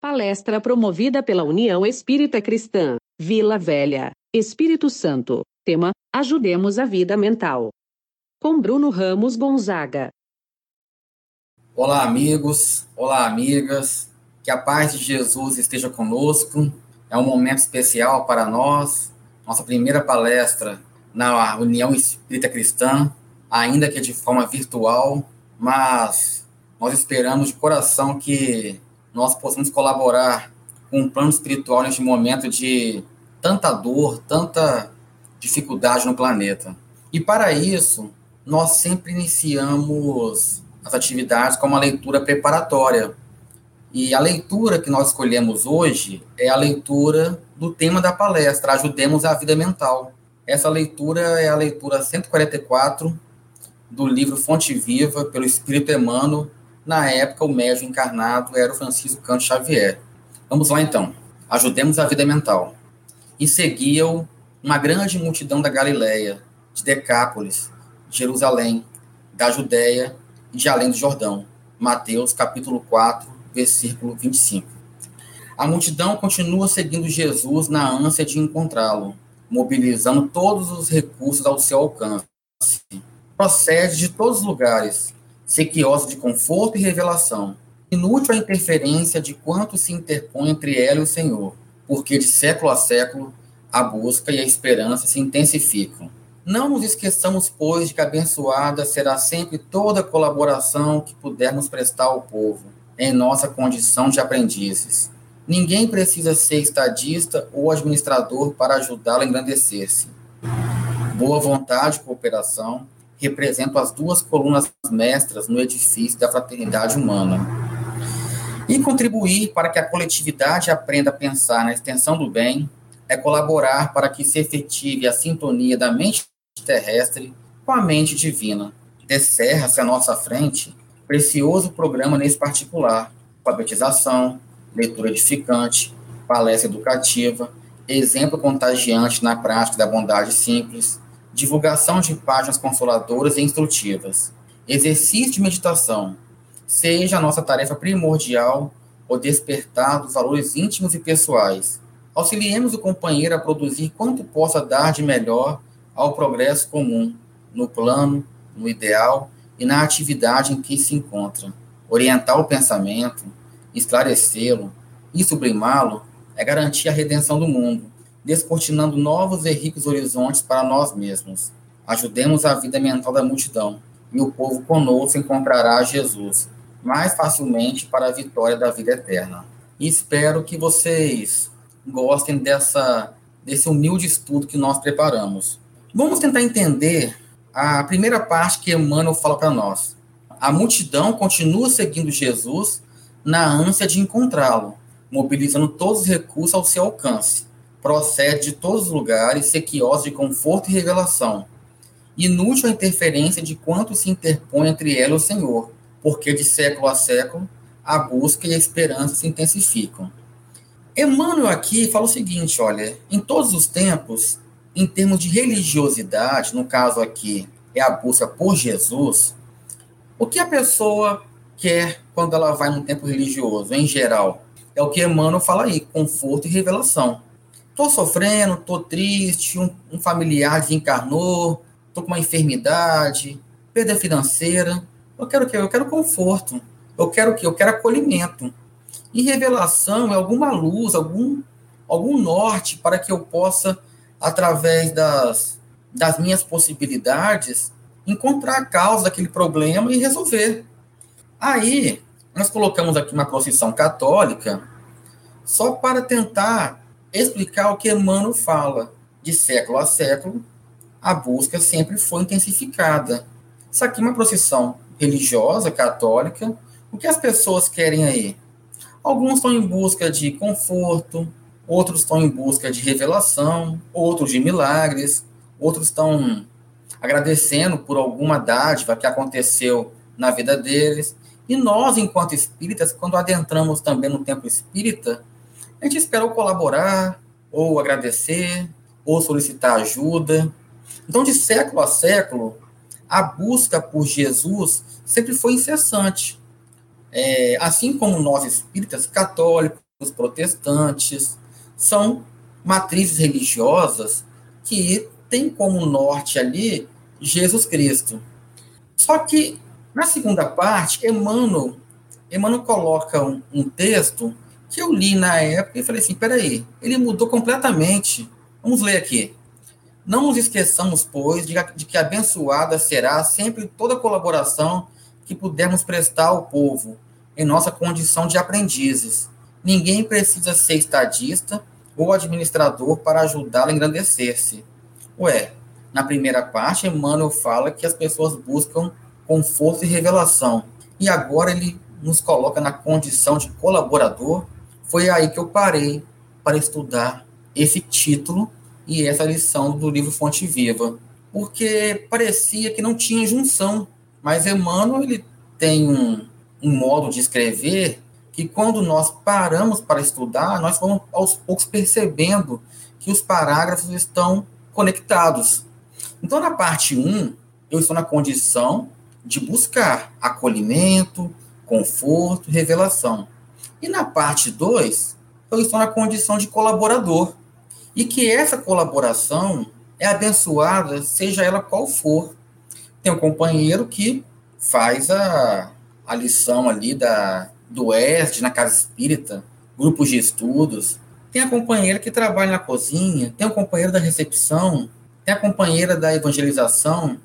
Palestra promovida pela União Espírita Cristã, Vila Velha, Espírito Santo. Tema: Ajudemos a vida mental. Com Bruno Ramos Gonzaga. Olá, amigos. Olá, amigas. Que a paz de Jesus esteja conosco. É um momento especial para nós. Nossa primeira palestra na União Espírita Cristã, ainda que de forma virtual, mas nós esperamos de coração que nós possamos colaborar com um plano espiritual neste momento de tanta dor, tanta dificuldade no planeta. E para isso, nós sempre iniciamos as atividades com uma leitura preparatória. E a leitura que nós escolhemos hoje é a leitura do tema da palestra, Ajudemos a Vida Mental. Essa leitura é a leitura 144 do livro Fonte Viva, pelo Espírito Emmanuel, na época, o médium encarnado era o Francisco Canto Xavier. Vamos lá, então. Ajudemos a vida mental. E seguiam uma grande multidão da Galileia, de Decápolis, de Jerusalém, da Judéia e de além do Jordão. Mateus, capítulo 4, versículo 25. A multidão continua seguindo Jesus na ânsia de encontrá-lo, mobilizando todos os recursos ao seu alcance. Procede de todos os lugares, sequiosa de conforto e revelação. Inútil a interferência de quanto se interpõe entre ela e o Senhor, porque de século a século a busca e a esperança se intensificam. Não nos esqueçamos, pois, de que abençoada será sempre toda colaboração que pudermos prestar ao povo, em nossa condição de aprendizes. Ninguém precisa ser estadista ou administrador para ajudá-lo a engrandecer-se. Boa vontade e cooperação, representam as duas colunas mestras no edifício da fraternidade humana. E contribuir para que a coletividade aprenda a pensar na extensão do bem é colaborar para que se efetive a sintonia da mente terrestre com a mente divina. Descerra-se à nossa frente precioso programa nesse particular, alfabetização, leitura edificante, palestra educativa, exemplo contagiante na prática da bondade simples, divulgação de páginas consoladoras e instrutivas, exercício de meditação, seja a nossa tarefa primordial o despertar dos valores íntimos e pessoais. Auxiliemos o companheiro a produzir quanto possa dar de melhor ao progresso comum, no plano, no ideal e na atividade em que se encontra. Orientar o pensamento, esclarecê-lo e sublimá-lo é garantir a redenção do mundo descortinando novos e ricos horizontes para nós mesmos. Ajudemos a vida mental da multidão, e o povo conosco encontrará Jesus mais facilmente para a vitória da vida eterna. E espero que vocês gostem dessa, desse humilde estudo que nós preparamos. Vamos tentar entender a primeira parte que Emmanuel fala para nós. A multidão continua seguindo Jesus na ânsia de encontrá-lo, mobilizando todos os recursos ao seu alcance procede de todos os lugares, sequiosa de conforto e revelação. Inútil a interferência de quanto se interpõe entre ela e o Senhor, porque de século a século a busca e a esperança se intensificam. Emmanuel aqui fala o seguinte, olha, em todos os tempos, em termos de religiosidade, no caso aqui é a busca por Jesus, o que a pessoa quer quando ela vai num tempo religioso, em geral? É o que Emmanuel fala aí, conforto e revelação. Tô sofrendo, tô triste, um, um familiar desencarnou, tô com uma enfermidade, perda financeira. Eu quero o quê? Eu quero conforto. Eu quero o quê? Eu quero acolhimento. E revelação é alguma luz, algum, algum norte para que eu possa, através das, das minhas possibilidades, encontrar a causa daquele problema e resolver. Aí, nós colocamos aqui uma procissão católica só para tentar explicar o que Emmanuel fala. De século a século, a busca sempre foi intensificada. Isso aqui é uma procissão religiosa, católica. O que as pessoas querem aí? Alguns estão em busca de conforto, outros estão em busca de revelação, outros de milagres, outros estão agradecendo por alguma dádiva que aconteceu na vida deles. E nós, enquanto espíritas, quando adentramos também no tempo espírita, a gente esperou colaborar, ou agradecer, ou solicitar ajuda. Então, de século a século, a busca por Jesus sempre foi incessante. É, assim como nós espíritas católicos, os protestantes, são matrizes religiosas que têm como norte ali Jesus Cristo. Só que na segunda parte, Emmanuel, Emmanuel coloca um, um texto que eu li na época e falei assim: peraí, ele mudou completamente. Vamos ler aqui. Não nos esqueçamos, pois, de, que abençoada será sempre toda colaboração que pudermos prestar ao povo, em nossa condição de aprendizes. Ninguém precisa ser estadista ou administrador para ajudá-lo a engrandecer-se. Ué, na primeira parte, Emmanuel fala que as pessoas buscam conforto e revelação. E agora ele nos coloca na condição de colaborador. Foi aí que eu parei para estudar esse título e essa lição do livro Fonte Viva, porque parecia que não tinha junção, mas Emmanuel ele tem um, um modo de escrever que quando nós paramos para estudar, nós vamos aos poucos percebendo que os parágrafos estão conectados. Então, na parte 1, eu estou na condição de buscar acolhimento, conforto, revelação. E na parte 2, eu estou na condição de colaborador e que essa colaboração é abençoada, seja ela qual for. Tem um companheiro que faz a, a lição ali da, do ESD na casa espírita, grupos de estudos. Tem a companheira que trabalha na cozinha, tem o companheiro da recepção, tem a companheira da evangelização,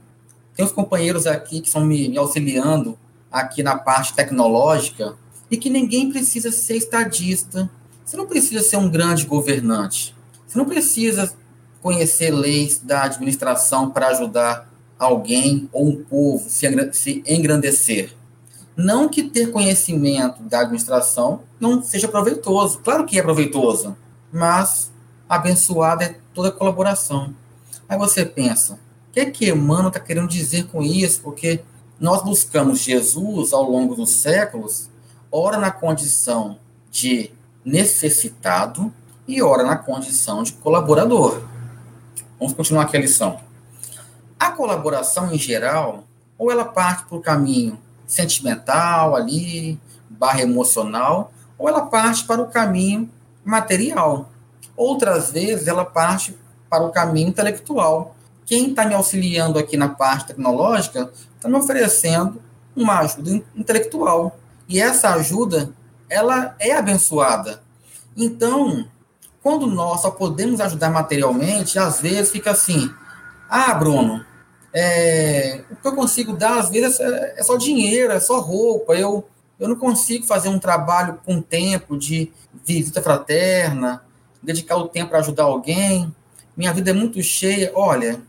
tem os companheiros aqui que estão me, me auxiliando aqui na parte tecnológica, e que ninguém precisa ser estadista. Você não precisa ser um grande governante. Você não precisa conhecer leis da administração para ajudar alguém ou um povo se engrandecer. Não que ter conhecimento da administração não seja proveitoso. Claro que é proveitoso, mas abençoada é toda colaboração. Aí você pensa, o que é que Emmanuel está querendo dizer com isso? Porque nós buscamos Jesus ao longo dos séculos, ora na condição de necessitado, e ora na condição de colaborador. Vamos continuar aqui a lição. A colaboração em geral, ou ela parte para o caminho sentimental ali, barra emocional, ou ela parte para o caminho material. Outras vezes ela parte para o caminho intelectual. Quem está me auxiliando aqui na parte tecnológica está me oferecendo uma ajuda intelectual. E essa ajuda, ela é abençoada. Então, quando nós só podemos ajudar materialmente, às vezes fica assim: ah, Bruno, é, o que eu consigo dar, às vezes, é, é, só dinheiro, é só roupa. Eu, eu não consigo fazer um trabalho com tempo de visita fraterna, dedicar o tempo para ajudar alguém. Minha vida é muito cheia. Olha,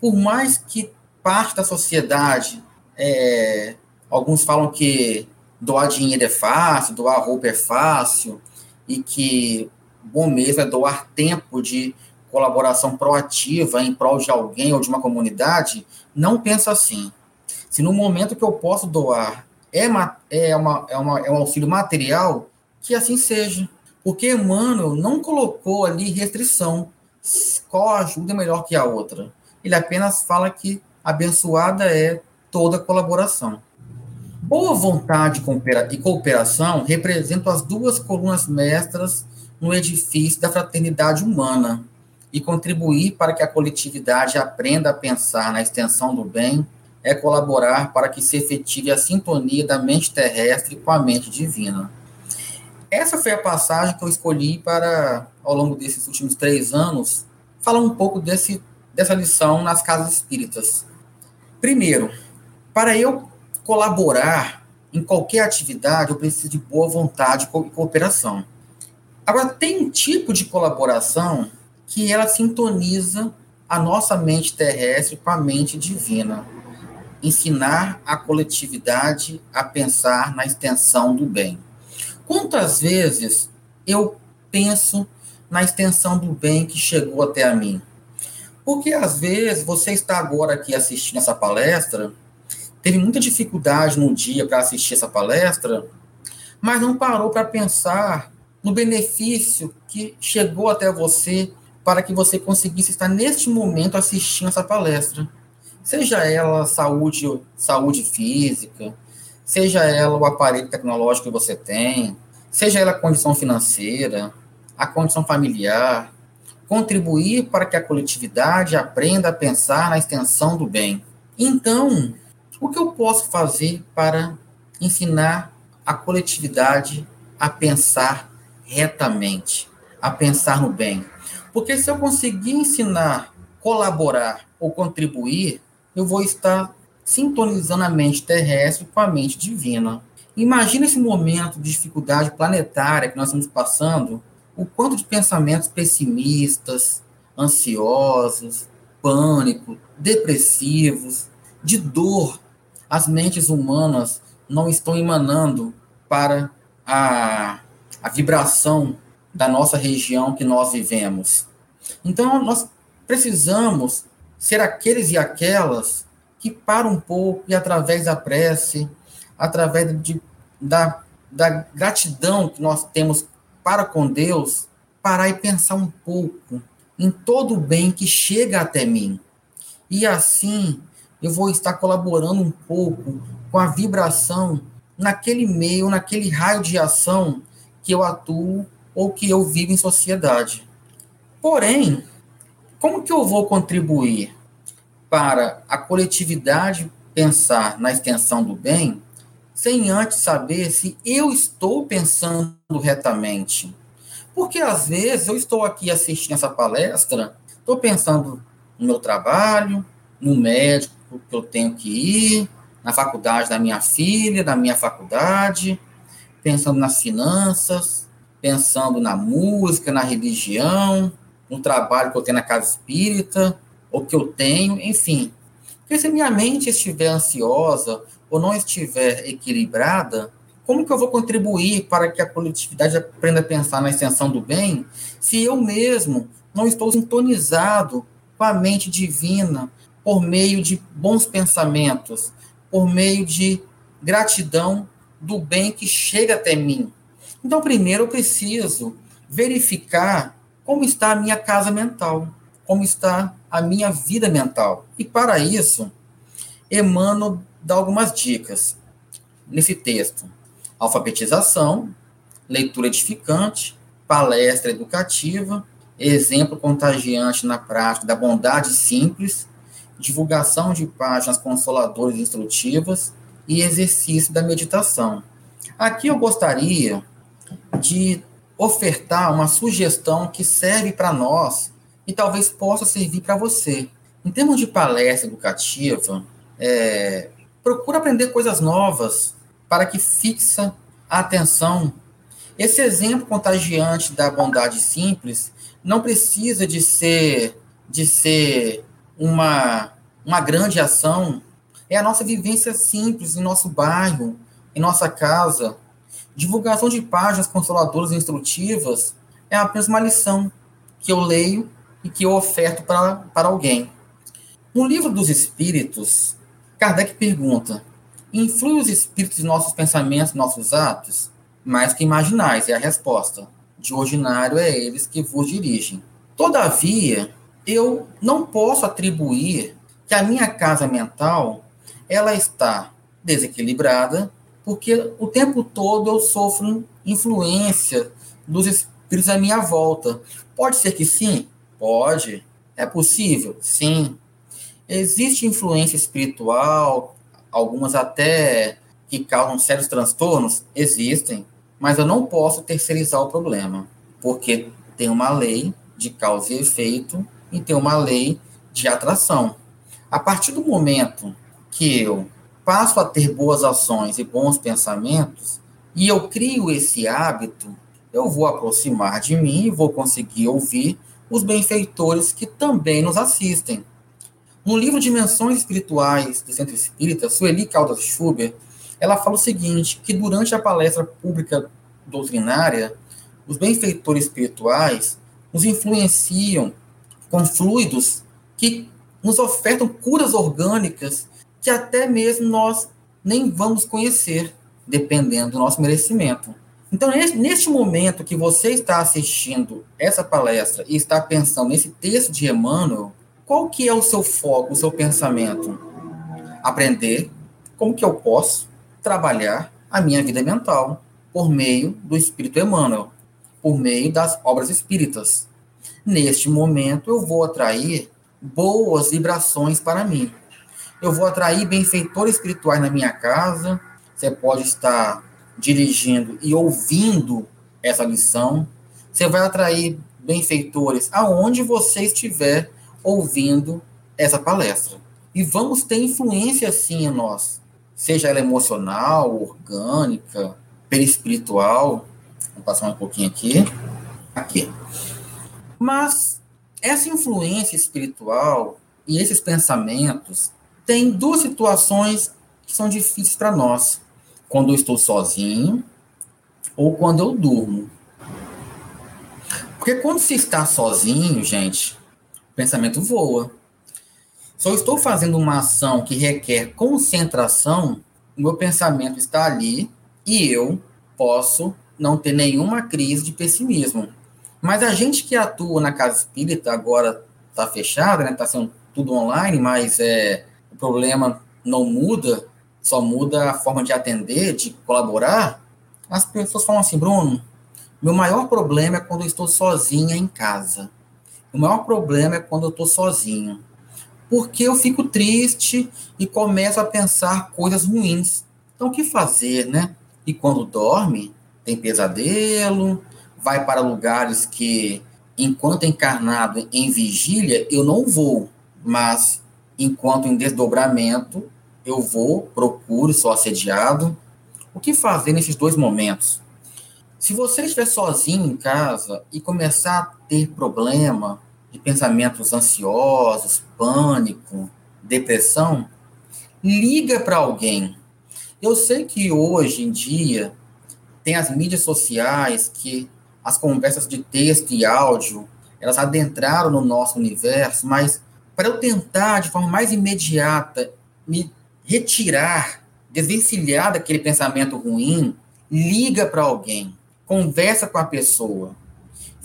por mais que parte da sociedade, é, alguns falam que doar dinheiro é fácil, doar roupa é fácil, e que bom mesmo é doar tempo de colaboração proativa em prol de alguém ou de uma comunidade, não pensa assim. Se no momento que eu posso doar é, uma, é, uma, é, uma, é um auxílio material, que assim seja. Porque Emmanuel não colocou ali restrição. Qual ajuda é melhor que a outra? Ele apenas fala que abençoada é toda colaboração. Boa vontade e cooperação representam as duas colunas mestras no edifício da fraternidade humana e contribuir para que a coletividade aprenda a pensar na extensão do bem é colaborar para que se efetive a sintonia da mente terrestre com a mente divina. Essa foi a passagem que eu escolhi para, ao longo desses últimos três anos, falar um pouco desse, dessa lição nas casas espíritas. Primeiro, para eu colaborar em qualquer atividade, eu preciso de boa vontade e cooperação. Agora, tem um tipo de colaboração que ela sintoniza a nossa mente terrestre com a mente divina. Ensinar a coletividade a pensar na extensão do bem. Quantas vezes eu penso na extensão do bem que chegou até a mim? Porque às vezes você está agora aqui assistindo essa palestra, teve muita dificuldade no dia para assistir essa palestra, mas não parou para pensar no benefício que chegou até você para que você conseguisse estar neste momento assistindo essa palestra. Seja ela saúde, saúde física, seja ela o aparelho tecnológico que você tem, seja ela a condição financeira, a condição familiar, contribuir para que a coletividade aprenda a pensar na extensão do bem. Então, o que eu posso fazer para ensinar a coletividade a pensar retamente, a pensar no bem? Porque se eu conseguir ensinar, colaborar ou contribuir, eu vou estar sintonizando a mente terrestre com a mente divina. Imagina esse momento de dificuldade planetária que nós estamos passando, o quanto de pensamentos pessimistas, ansiosos, pânico, depressivos, de dor, as mentes humanas não estão emanando para a, a vibração da nossa região que nós vivemos. Então, nós precisamos ser aqueles e aquelas que param um pouco e, através da prece, através de, da, da gratidão que nós temos para com Deus, parar e pensar um pouco em todo o bem que chega até mim. E assim eu vou estar colaborando um pouco com a vibração naquele meio, naquele raio de ação que eu atuo ou que eu vivo em sociedade. Porém, como que eu vou contribuir para a coletividade pensar na extensão do bem sem antes saber se eu estou pensando retamente. Porque às vezes eu estou aqui assistindo essa palestra, estou pensando no meu trabalho, no médico que eu tenho que ir, na faculdade da minha filha, da minha faculdade, pensando nas finanças, pensando na música, na religião, no trabalho que eu tenho na casa espírita, ou que eu tenho, enfim. Porque se minha mente estiver ansiosa ou não estiver equilibrada, como que eu vou contribuir para que a coletividade aprenda a pensar na extensão do bem se eu mesmo não estou sintonizado com a mente divina por meio de bons pensamentos, por meio de gratidão do bem que chega até mim? Então, primeiro eu preciso verificar como está a minha casa mental, como está a minha vida mental. E para isso, Emmanuel dá algumas dicas nesse texto: alfabetização, leitura edificante, palestra educativa, exemplo contagiante na prática da bondade simples, divulgação de páginas consoladoras e instrutivas e exercício da meditação. Aqui eu gostaria de ofertar uma sugestão que serve para nós e talvez possa servir para você. Em termos de palestra educativa, é, procura aprender coisas novas para que fixa a atenção. Esse exemplo contagiante da bondade simples não precisa de ser de ser uma uma grande ação. É a nossa vivência simples em nosso bairro, em nossa casa. Divulgação de páginas consoladoras e instrutivas é apenas uma lição que eu leio e que eu oferto para, para alguém. No livro dos Espíritos, Kardec pergunta: influi os espíritos em nossos pensamentos, nossos atos? Mais que imaginais, é a resposta. De ordinário é eles que vos dirigem. Todavia, eu não posso atribuir que a minha casa mental ela está desequilibrada, porque o tempo todo eu sofro influência dos espíritos à minha volta. Pode ser que sim, Pode. É possível? Sim. Existe influência espiritual, algumas até que causam sérios transtornos? Existem. Mas eu não posso terceirizar o problema, porque tem uma lei de causa e efeito e tem uma lei de atração. A partir do momento que eu passo a ter boas ações e bons pensamentos, e eu crio esse hábito, eu vou aproximar de mim e vou conseguir ouvir os benfeitores que também nos assistem. No livro Dimensões Espirituais do Centro Espírita, Sueli Caldas Schuber, ela fala o seguinte, que durante a palestra pública doutrinária, os benfeitores espirituais nos influenciam com fluidos que nos ofertam curas orgânicas que até mesmo nós nem vamos conhecer, dependendo do nosso merecimento. Então, neste momento que você está assistindo essa palestra e está pensando nesse texto de Emmanuel, qual que é o seu foco, o seu pensamento? Aprender como que eu posso trabalhar a minha vida mental. por meio do Espírito Emmanuel, por meio das obras espíritas. Neste momento, eu vou atrair boas vibrações para mim. Eu vou atrair benfeitores espirituais na minha casa. Você pode estar dirigindo e ouvindo essa lição. Você vai atrair benfeitores aonde você estiver ouvindo essa palestra. E vamos ter influência sim em nós, seja ela emocional, orgânica, perispiritual. Vou passar um pouquinho aqui. Aqui. Mas essa influência espiritual e esses pensamentos têm duas situações que são difíceis para nós. Quando eu estou sozinho ou quando eu durmo. Porque quando se está sozinho, gente, o pensamento voa. Se eu estou fazendo uma ação que requer concentração, o meu pensamento está ali e eu posso não ter nenhuma crise de pessimismo. Mas a gente que atua na casa espírita agora está fechada, né? Está sendo tudo online, mas é o problema não muda, só muda a forma de atender, de colaborar. As pessoas falam assim, Bruno, meu maior problema é quando eu estou sozinha em casa. O maior problema é quando eu estou sozinho porque eu fico triste e começo a pensar coisas ruins. Então, o que fazer, né? E quando dorme, tem pesadelo, vai para lugares que, enquanto encarnado em vigília, eu não vou, mas enquanto em desdobramento, eu vou, procuro, sou assediado. O que fazer nesses dois momentos? Se você estiver sozinho em casa e começar a ter problema, de pensamentos ansiosos, pânico, depressão, liga para alguém. Eu sei que hoje em dia tem as mídias sociais que as conversas de texto e áudio, elas adentraram no nosso universo, mas para eu tentar de forma mais imediata me retirar, desvencilhar daquele pensamento ruim, liga para alguém, conversa com a pessoa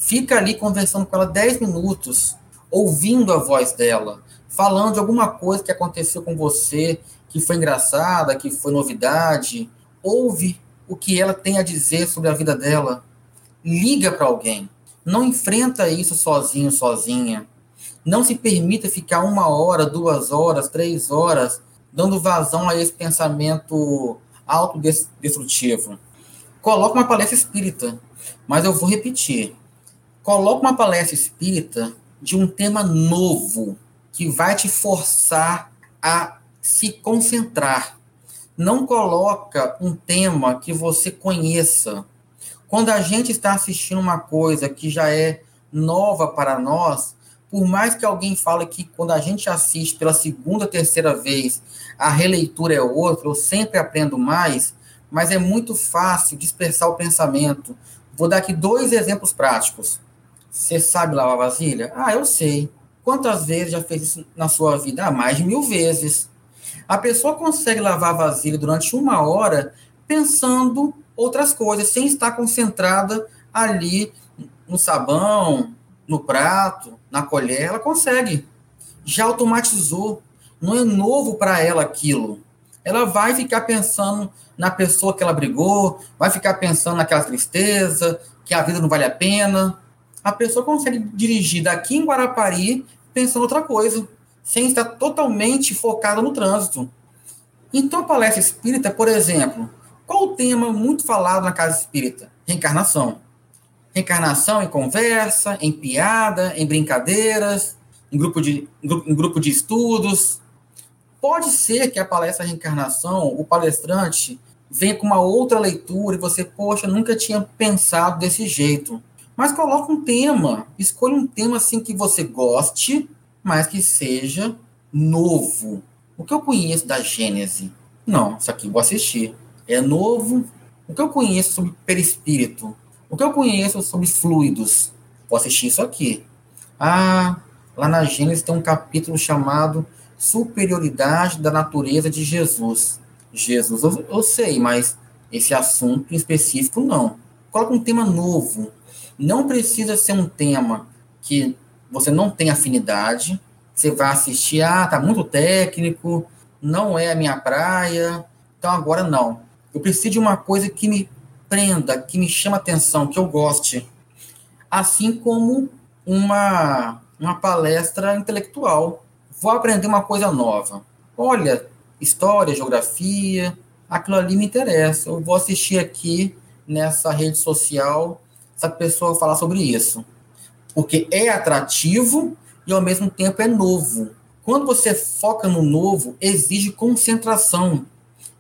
fica ali conversando com ela 10 minutos, ouvindo a voz dela, falando de alguma coisa que aconteceu com você, que foi engraçada, que foi novidade. Ouve o que ela tem a dizer sobre a vida dela. Liga para alguém. Não enfrenta isso sozinho, sozinha. Não se permita ficar uma hora, duas horas, três horas dando vazão a esse pensamento autodestrutivo. Coloca uma palestra espírita, mas eu vou repetir coloca uma palestra espírita de um tema novo que vai te forçar a se concentrar. Não coloca um tema que você conheça. Quando a gente está assistindo uma coisa que já é nova para nós, por mais que alguém fale que quando a gente assiste pela segunda, terceira vez, a releitura é outra, eu sempre aprendo mais, mas é muito fácil dispersar o pensamento. Vou dar aqui dois exemplos práticos. Você sabe lavar vasilha? Ah, eu sei. Quantas vezes já fez isso na sua vida? Ah, mais de mil vezes. A pessoa consegue lavar vasilha durante uma hora pensando outras coisas, sem estar concentrada ali no sabão, no prato, na colher. Ela consegue. Já automatizou. Não é novo para ela aquilo. Ela vai ficar pensando na pessoa que ela brigou, vai ficar pensando naquela tristeza, que a vida não vale a pena a pessoa consegue dirigir daqui em Guarapari pensando outra coisa, sem estar totalmente focada no trânsito. Então, a palestra espírita, por exemplo, qual o tema muito falado na casa espírita? Reencarnação. Reencarnação em conversa, em piada, em brincadeiras, em grupo de, em grupo de estudos. Pode ser que a palestra Reencarnação, o palestrante, venha com uma outra leitura e você, poxa, nunca tinha pensado desse jeito. Mas coloca um tema, escolha um tema assim que você goste, mas que seja novo. O que eu conheço da Gênese? Não, isso aqui vou assistir. É novo. O que eu conheço sobre perispírito? O que eu conheço sobre fluidos? Vou assistir isso aqui. Ah, lá na Gênesis tem um capítulo chamado Superioridade da Natureza de Jesus. Jesus, eu, eu sei, mas esse assunto em específico não. Coloca um tema novo, não precisa ser um tema que você não tem afinidade. Você vai assistir, ah, tá muito técnico, não é a minha praia. Então agora não. Eu preciso de uma coisa que me aprenda, que me chama atenção, que eu goste. Assim como uma, uma palestra intelectual. Vou aprender uma coisa nova. Olha, história, geografia, aquilo ali me interessa. Eu vou assistir aqui nessa rede social essa pessoa falar sobre isso. Porque é atrativo e ao mesmo tempo é novo. Quando você foca no novo, exige concentração,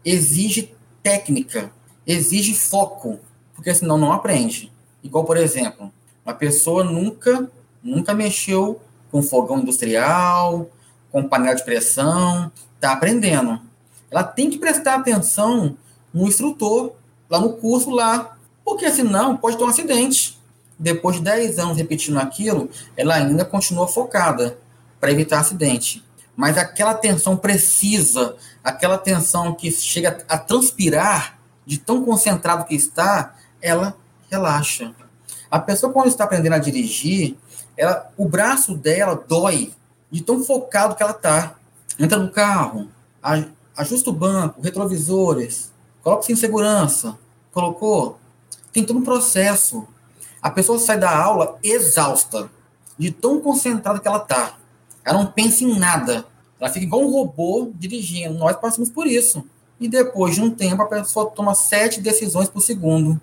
exige técnica, exige foco, porque senão não aprende. Igual, por exemplo, uma pessoa nunca, nunca mexeu com fogão industrial, com panela de pressão, está aprendendo. Ela tem que prestar atenção no instrutor, lá no curso lá, porque senão pode ter um acidente. Depois de 10 anos repetindo aquilo, ela ainda continua focada para evitar acidente. Mas aquela atenção precisa, aquela atenção que chega a transpirar, de tão concentrado que está, ela relaxa. A pessoa, quando está aprendendo a dirigir, ela, o braço dela dói de tão focado que ela está. Entra no carro, ajusta o banco, retrovisores, coloca-se em segurança. Colocou? Tem todo um processo. A pessoa sai da aula exausta, de tão concentrada que ela está. Ela não pensa em nada. Ela fica igual um robô dirigindo. Nós passamos por isso. E depois de um tempo, a pessoa toma sete decisões por segundo.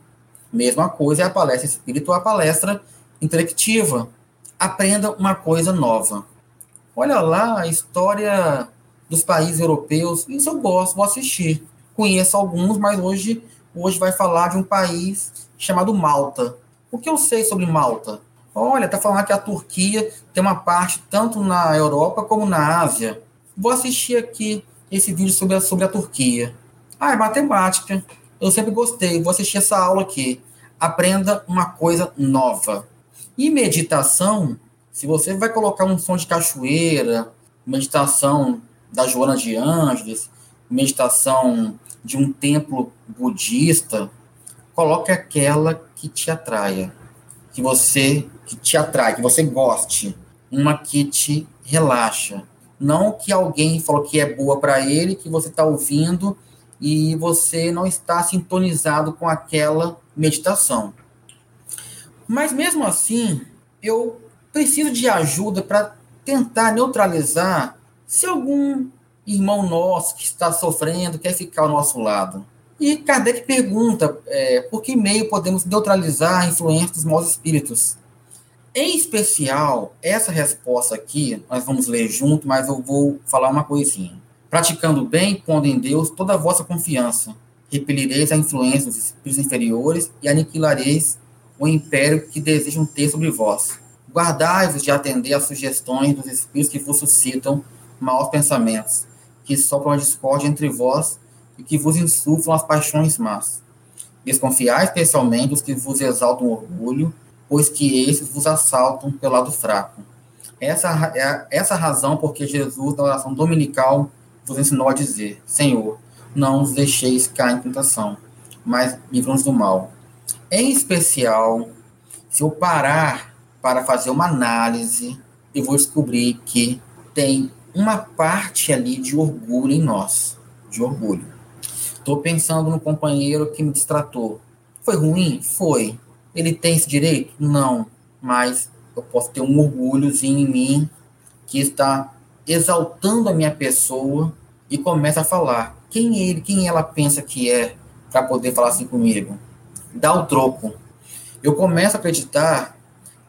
Mesma coisa é a palestra espírita ou a palestra intelectiva. Aprenda uma coisa nova. Olha lá a história dos países europeus. Isso eu gosto, vou assistir. Conheço alguns, mas hoje, hoje vai falar de um país chamado Malta. O que eu sei sobre Malta? Olha, tá falando que a Turquia tem uma parte tanto na Europa como na Ásia. Vou assistir aqui esse vídeo sobre a, sobre a Turquia. Ah, é matemática. Eu sempre gostei. Vou assistir essa aula aqui. Aprenda uma coisa nova. E meditação, se você vai colocar um som de cachoeira, meditação da Joana de Ângeles, meditação de um templo budista, coloque aquela que te atraia, que você que te atrai, que você goste, uma que te relaxa, não que alguém falou que é boa para ele, que você está ouvindo e você não está sintonizado com aquela meditação. Mas mesmo assim, eu preciso de ajuda para tentar neutralizar se algum irmão nosso que está sofrendo quer ficar ao nosso lado. E Kardec pergunta é, por que meio podemos neutralizar a influência dos maus espíritos. Em especial, essa resposta aqui, nós vamos ler junto, mas eu vou falar uma coisinha. Praticando bem, pondo em Deus toda a vossa confiança. Repelireis a influência dos espíritos inferiores e aniquilareis o império que desejam ter sobre vós. Guardai-vos de atender às sugestões dos espíritos que vos suscitam maus pensamentos, que sopram a discórdia entre vós e que vos insuflam as paixões más. Desconfiai especialmente dos que vos exaltam orgulho, pois que esses vos assaltam pelo lado fraco. Essa é essa razão porque Jesus, na oração dominical, vos ensinou a dizer: Senhor, não os deixeis cair em tentação, mas livram-nos do mal. Em especial, se eu parar para fazer uma análise, eu vou descobrir que tem uma parte ali de orgulho em nós, de orgulho. Estou pensando no companheiro que me distratou. Foi ruim? Foi. Ele tem esse direito? Não. Mas eu posso ter um orgulhozinho em mim que está exaltando a minha pessoa e começa a falar quem ele, quem ela pensa que é para poder falar assim comigo. Dá o troco. Eu começo a acreditar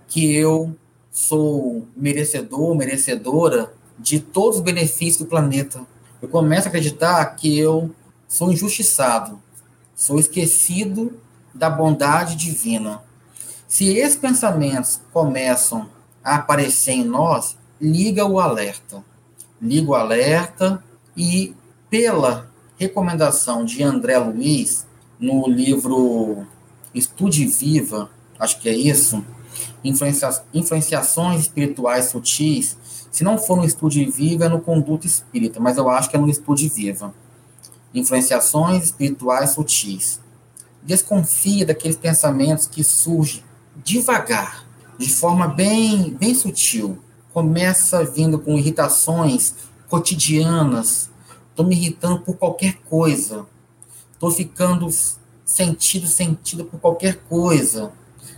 que eu sou merecedor, merecedora de todos os benefícios do planeta. Eu começo a acreditar que eu sou injustiçado, sou esquecido da bondade divina. Se esses pensamentos começam a aparecer em nós, liga o alerta. Liga o alerta e, pela recomendação de André Luiz, no livro Estude Viva, acho que é isso, influencia, Influenciações Espirituais Sutis, se não for no Estude Viva, é no Conduta Espírita, mas eu acho que é no Estude Viva. Influenciações Espirituais Sutis desconfia daqueles pensamentos que surgem devagar, de forma bem, bem sutil. Começa vindo com irritações cotidianas. Estou me irritando por qualquer coisa. Estou ficando sentido, sentido por qualquer coisa.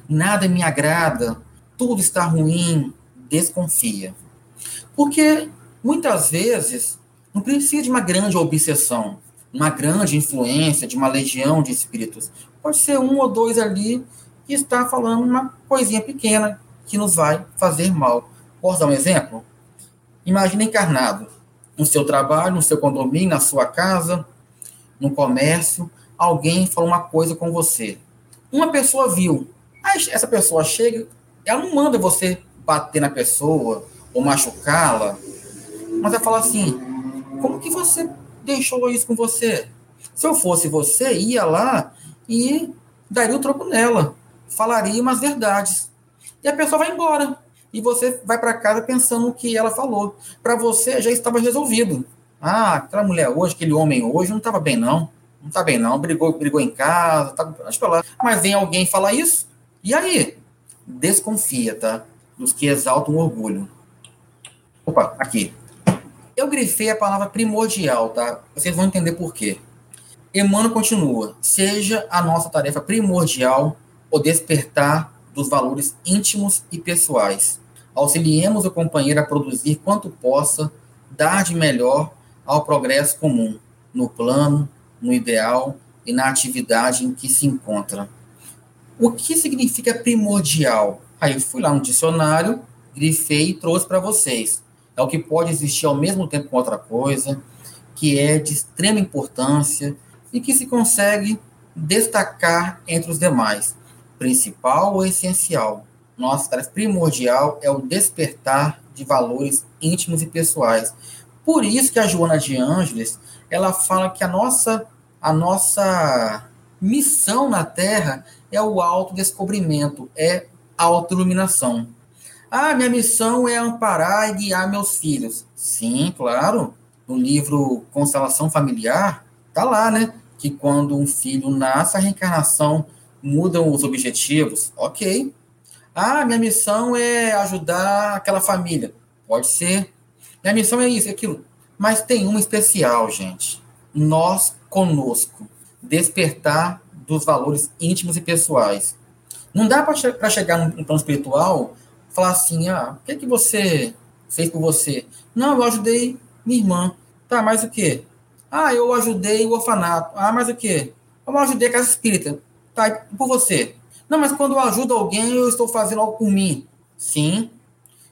Nada me agrada, tudo está ruim, desconfia. Porque muitas vezes não precisa de uma grande obsessão, uma grande influência, de uma legião de espíritos. Pode ser um ou dois ali que está falando uma coisinha pequena que nos vai fazer mal. Posso dar um exemplo? Imagine encarnado no seu trabalho, no seu condomínio, na sua casa, no comércio, alguém falou uma coisa com você. Uma pessoa viu. Aí essa pessoa chega, ela não manda você bater na pessoa ou machucá-la, mas ela fala assim: como que você deixou isso com você? Se eu fosse você, ia lá e daria o troco nela, falaria umas verdades. E a pessoa vai embora. E você vai para casa pensando o que ela falou. Para você já estava resolvido. Ah, aquela mulher hoje, aquele homem hoje não estava bem, não. Não está bem, não. Brigou, brigou em casa, tá, lá. Mas vem alguém falar isso, e aí? Desconfia, tá? Dos que exaltam o orgulho. Opa, aqui. Eu grifei a palavra primordial, tá? Vocês vão entender por quê. Emmanuel continua: seja a nossa tarefa primordial o despertar dos valores íntimos e pessoais. Auxiliemos o companheiro a produzir quanto possa, dar de melhor ao progresso comum, no plano, no ideal e na atividade em que se encontra. O que significa primordial? Aí eu fui lá no dicionário, grifei e trouxe para vocês. É o que pode existir ao mesmo tempo com outra coisa, que é de extrema importância e que se consegue destacar entre os demais. Principal ou essencial. Nossa tarefa primordial é o despertar de valores íntimos e pessoais. Por isso que a Joana de Ângeles, ela fala que a nossa a nossa missão na Terra é o autodescobrimento, é autoiluminação. Ah, minha missão é amparar e guiar meus filhos. Sim, claro. No livro Constelação Familiar, tá lá, né? Que quando um filho nasce, a reencarnação muda os objetivos. Ok. Ah, minha missão é ajudar aquela família. Pode ser. Minha missão é isso, é aquilo. Mas tem uma especial, gente. Nós conosco. Despertar dos valores íntimos e pessoais. Não dá para chegar no plano espiritual falar assim, ah, o que, que você fez por você? Não, eu ajudei minha irmã. Tá, mas o quê? Ah, eu ajudei o orfanato. Ah, mas o quê? Eu ajudei a casa espírita. Tá, e por você? Não, mas quando eu ajudo alguém, eu estou fazendo algo por mim. Sim.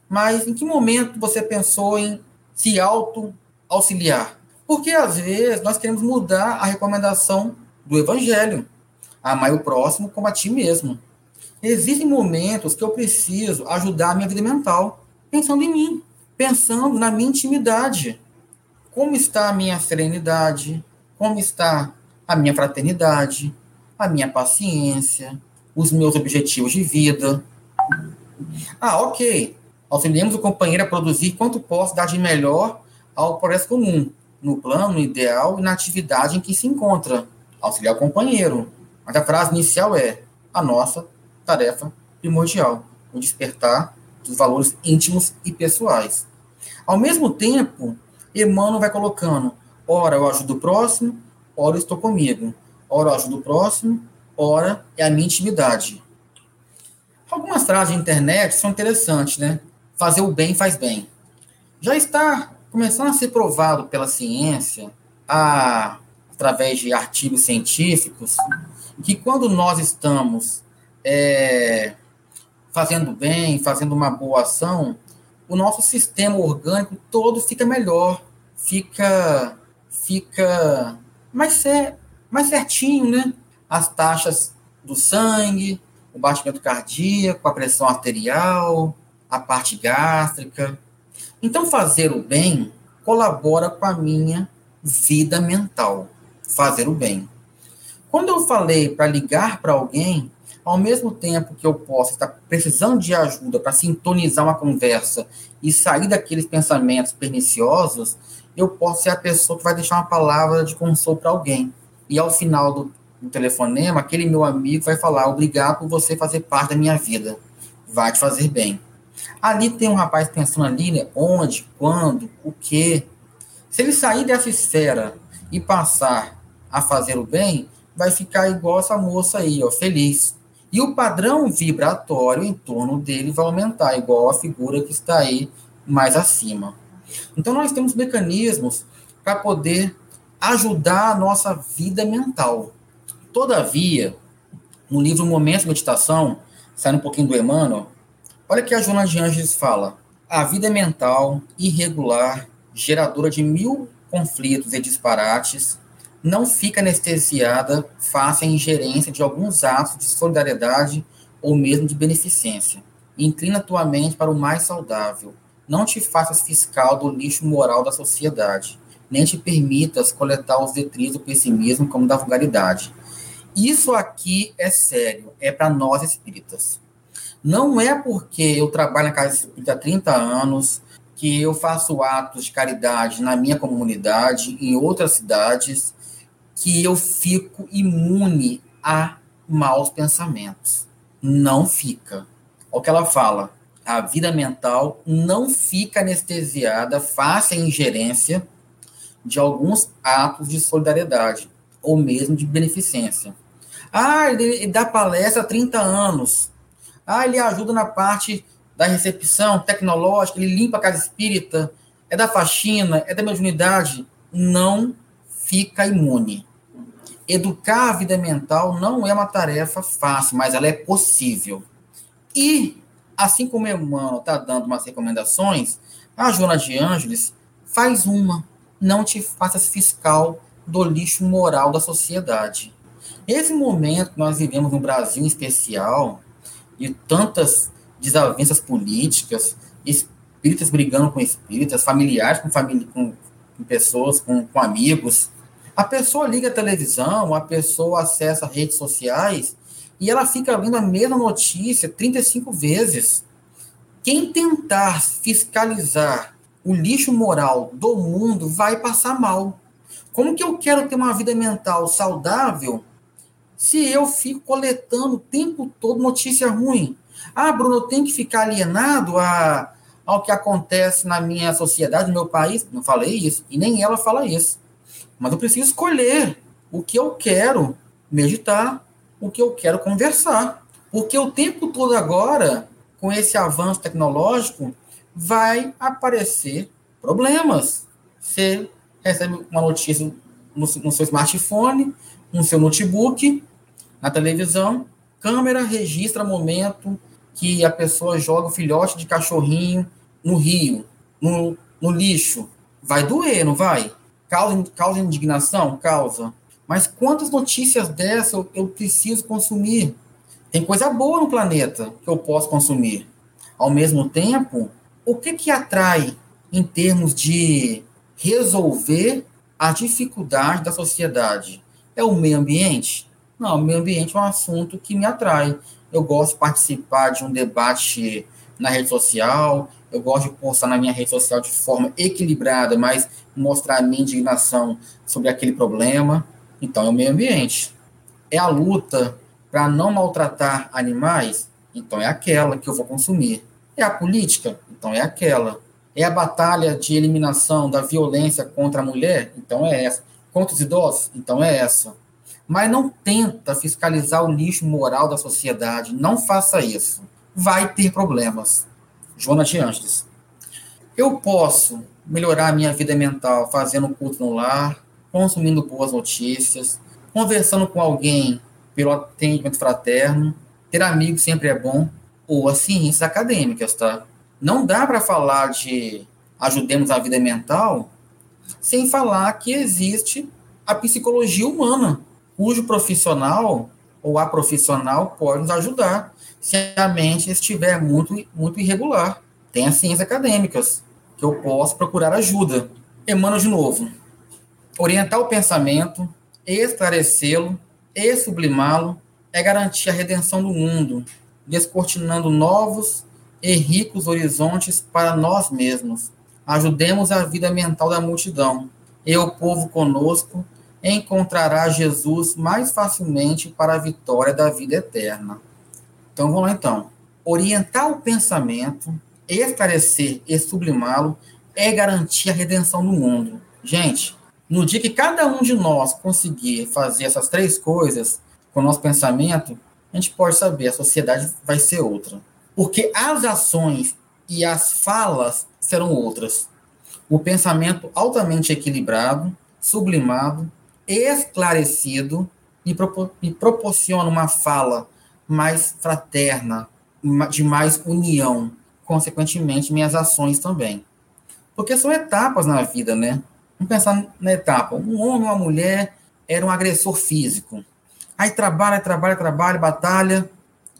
Mas em que momento você pensou em se auto-auxiliar? Porque às vezes nós queremos mudar a recomendação do evangelho. Amar o próximo como a ti mesmo. Existem momentos que eu preciso ajudar a minha vida mental, pensando em mim, pensando na minha intimidade. Como está a minha serenidade? Como está a minha fraternidade? A minha paciência? Os meus objetivos de vida? Ah, ok. Auxiliamos o companheiro a produzir quanto posso dar de melhor ao progresso comum, no plano ideal e na atividade em que se encontra. Auxiliar o companheiro. Mas a frase inicial é a nossa tarefa primordial, o despertar dos valores íntimos e pessoais. Ao mesmo tempo, Emmanuel vai colocando, ora eu ajudo o próximo, ora eu estou comigo. Ora eu ajudo o próximo, ora é a minha intimidade. Algumas frases de internet são interessantes, né? Fazer o bem faz bem. Já está começando a ser provado pela ciência, a, através de artigos científicos, que quando nós estamos é, fazendo bem, fazendo uma boa ação, o nosso sistema orgânico todo fica melhor, fica fica mais, cer mais certinho, né? As taxas do sangue, o batimento cardíaco, a pressão arterial, a parte gástrica. Então, fazer o bem colabora com a minha vida mental. Fazer o bem. Quando eu falei para ligar para alguém, ao mesmo tempo que eu posso estar precisando de ajuda para sintonizar uma conversa e sair daqueles pensamentos perniciosos, eu posso ser a pessoa que vai deixar uma palavra de consolo para alguém. E ao final do, do telefonema, aquele meu amigo vai falar: Obrigado por você fazer parte da minha vida. Vai te fazer bem. Ali tem um rapaz pensando ali, né, onde, quando, o que. Se ele sair dessa esfera e passar a fazer o bem, vai ficar igual essa moça aí, ó, feliz. E o padrão vibratório em torno dele vai aumentar, igual a figura que está aí mais acima. Então, nós temos mecanismos para poder ajudar a nossa vida mental. Todavia, no livro Momentos de Meditação, saindo um pouquinho do Emmanuel, olha que a Joana de Angeles fala: a vida mental, irregular, geradora de mil conflitos e disparates, não fica anestesiada face à ingerência de alguns atos de solidariedade ou mesmo de beneficência. Inclina tua mente para o mais saudável. Não te faças fiscal do lixo moral da sociedade, nem te permitas coletar os detritos do pessimismo como da vulgaridade. Isso aqui é sério, é para nós espíritas. Não é porque eu trabalho na Casa Espírita há 30 anos, que eu faço atos de caridade na minha comunidade, em outras cidades, que eu fico imune a maus pensamentos. Não fica. O que ela fala, a vida mental não fica anestesiada face à ingerência de alguns atos de solidariedade ou mesmo de beneficência. Ah, ele dá palestra há 30 anos. Ah, ele ajuda na parte da recepção tecnológica, ele limpa a casa espírita, é da faxina, é da mediunidade. Não fica imune. Educar a vida mental não é uma tarefa fácil, mas ela é possível. E, assim como o Emmanuel está dando umas recomendações, a Joana de Ângeles faz uma. Não te faças fiscal do lixo moral da sociedade. Esse momento que nós vivemos no Brasil em especial, de tantas desavenças políticas, espíritas brigando com espíritas, familiares com, família, com, com pessoas, com, com amigos. A pessoa liga a televisão, a pessoa acessa redes sociais e ela fica vendo a mesma notícia 35 vezes. Quem tentar fiscalizar o lixo moral do mundo vai passar mal. Como que eu quero ter uma vida mental saudável se eu fico coletando o tempo todo notícia ruim? Ah, Bruno, eu tenho que ficar alienado a, ao que acontece na minha sociedade, no meu país? Não falei isso, e nem ela fala isso. Mas eu preciso escolher o que eu quero meditar, o que eu quero conversar. Porque o tempo todo agora, com esse avanço tecnológico, vai aparecer problemas. Você recebe uma notícia no, seu smartphone, no seu notebook, na televisão, câmera registra momento que a pessoa joga o filhote de cachorrinho no rio, no, no lixo. Vai doer, não vai? Causa, causa indignação? Causa. Mas quantas notícias dessas eu, eu preciso consumir? Tem coisa boa no planeta que eu posso consumir. Ao mesmo tempo, o que que atrai em termos de resolver a dificuldade da sociedade? É o meio ambiente? Não, o meio ambiente é um assunto que me atrai. Eu gosto de participar de um debate na rede social, eu gosto de postar na minha rede social de forma equilibrada, mas mostrar a minha indignação sobre aquele problema. Então, é o meio ambiente. É a luta para não maltratar animais? Então, é aquela que eu vou consumir. É a política? Então, é aquela. É a batalha de eliminação da violência contra a mulher? Então, é essa. Contra os idosos? Então, é essa mas não tenta fiscalizar o lixo moral da sociedade. Não faça isso. Vai ter problemas. Jonas de Angeles. Eu posso melhorar minha vida mental fazendo culto no lar, consumindo boas notícias, conversando com alguém pelo atendimento fraterno. Ter amigos sempre é bom. Ou as ciências acadêmicas, tá? Não dá para falar de ajudemos a vida mental sem falar que existe a psicologia humana cujo profissional ou a profissional pode nos ajudar se a mente estiver muito, muito irregular. Tem as ciências acadêmicas que eu posso procurar ajuda. Emmanuel de novo. Orientar o pensamento, esclarecê-lo e sublimá-lo é garantir a redenção do mundo, descortinando novos e ricos horizontes para nós mesmos. Ajudemos a vida mental da multidão e o povo conosco encontrará Jesus mais facilmente para a vitória da vida eterna. Então vamos lá então. Orientar o pensamento, esclarecer e sublimá-lo é garantir a redenção do mundo. Gente, No dia que cada um de nós conseguir fazer essas três coisas com o nosso pensamento, a gente pode saber, a sociedade vai ser outra. Porque as ações e as falas serão outras. O pensamento altamente equilibrado, sublimado, esclarecido, me, propor me proporciona uma fala mais fraterna, de mais união, consequentemente, minhas ações também. Porque são etapas na vida, né? Vamos pensar na etapa. Um homem ou uma mulher era um agressor físico. Aí trabalha, trabalha, trabalha, batalha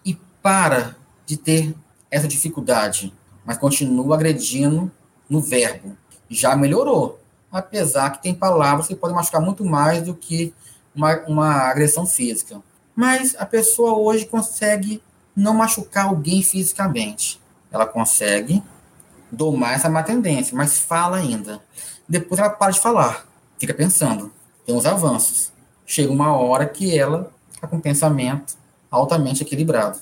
e para de ter essa dificuldade, mas continua agredindo no verbo. Já melhorou, apesar que tem palavras que podem machucar muito mais do que uma, uma agressão física. Mas a pessoa hoje consegue não machucar alguém fisicamente. Ela consegue domar essa má tendência, mas fala ainda. Depois ela para de falar, fica pensando, tem uns avanços. Chega uma hora que ela está com pensamento altamente equilibrado.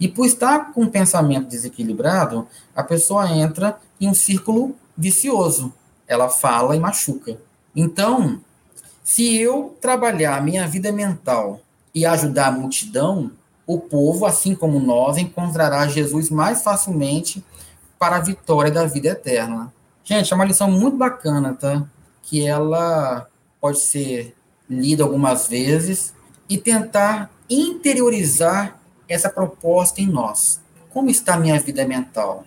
E por estar com pensamento desequilibrado, a pessoa entra em um círculo vicioso. Ela fala e machuca. Então, se eu trabalhar minha vida mental e ajudar a multidão, o povo, assim como nós, encontrará Jesus mais facilmente para a vitória da vida eterna. Gente, é uma lição muito bacana, tá? Que ela pode ser lida algumas vezes e tentar interiorizar essa proposta em nós. Como está a minha vida mental?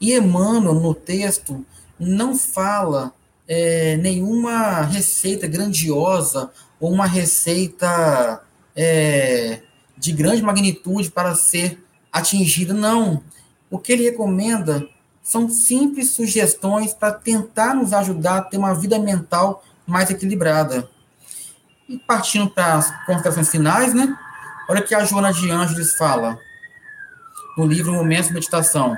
E Emmanuel, no texto, não fala é, nenhuma receita grandiosa ou uma receita é, de grande magnitude para ser atingida. Não. O que ele recomenda são simples sugestões para tentar nos ajudar a ter uma vida mental mais equilibrada. E partindo para as considerações finais, né? Olha que a Joana de Ângeles fala no livro Momentos de Meditação.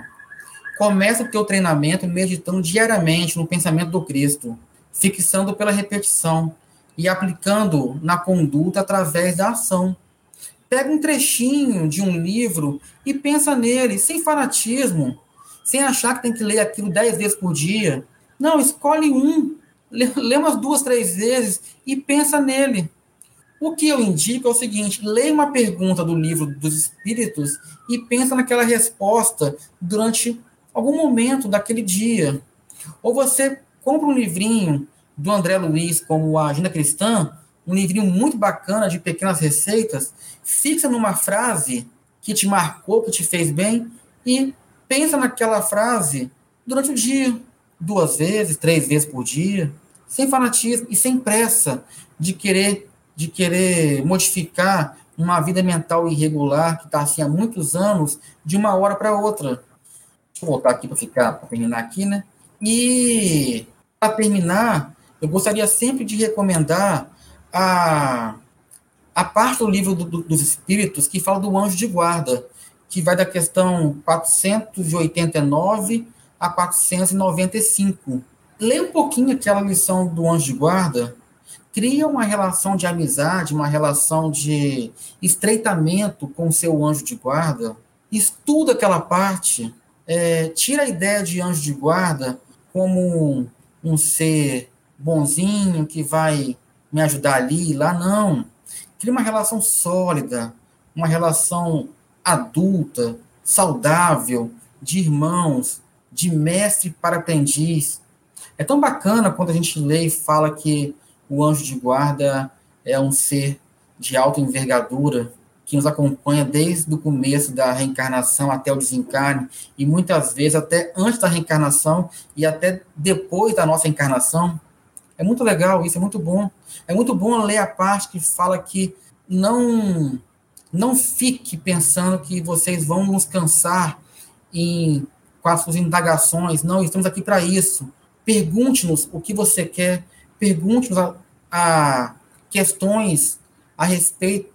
Começa o teu treinamento meditando diariamente no pensamento do Cristo, fixando pela repetição e aplicando na conduta através da ação. Pega um trechinho de um livro e pensa nele, sem fanatismo, sem achar que tem que ler aquilo dez vezes por dia. Não, escolhe um, lê, umas duas, três vezes e pensa nele. O que eu indico é o seguinte: leia uma pergunta do livro dos Espíritos e pensa naquela resposta durante algum momento daquele dia. Ou você compra um livrinho do André Luiz, como a Agenda Cristã, um livrinho muito bacana de pequenas receitas, fixa numa frase que te marcou, que te fez bem, e pensa naquela frase durante o dia, duas vezes, três vezes por dia, sem fanatismo e sem pressa de querer de querer modificar uma vida mental irregular que está assim há muitos anos de uma hora para outra. Eu voltar aqui para ficar para terminar aqui, né? E para terminar, eu gostaria sempre de recomendar a, a parte do livro do, do, dos Espíritos que fala do anjo de guarda, que vai da questão 489 a 495. Leia um pouquinho aquela lição do anjo de guarda, cria uma relação de amizade, uma relação de estreitamento com o seu anjo de guarda, estuda aquela parte, é, tira a ideia de anjo de guarda como um ser bonzinho que vai me ajudar ali e lá, não. Cria uma relação sólida, uma relação adulta, saudável, de irmãos, de mestre para aprendiz. É tão bacana quando a gente lê e fala que o anjo de guarda é um ser de alta envergadura que nos acompanha desde o começo da reencarnação até o desencarne, e muitas vezes até antes da reencarnação e até depois da nossa encarnação. É muito legal isso, é muito bom. É muito bom ler a parte que fala que não não fique pensando que vocês vão nos cansar em, com as suas indagações. Não, estamos aqui para isso. Pergunte-nos o que você quer, pergunte-nos a, a questões a respeito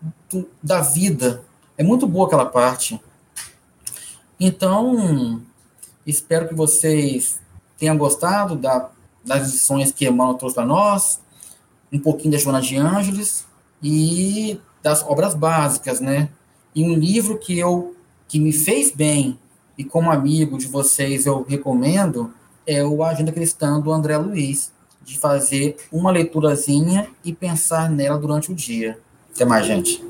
da vida. É muito boa aquela parte. Então, espero que vocês tenham gostado da, das lições que Emmanuel trouxe para nós, um pouquinho da Joana de Ângeles e das obras básicas, né? E um livro que eu que me fez bem e como amigo de vocês eu recomendo é o Agenda Cristã do André Luiz. de fazer uma leiturazinha e pensar nela durante o dia. Até mais, gente.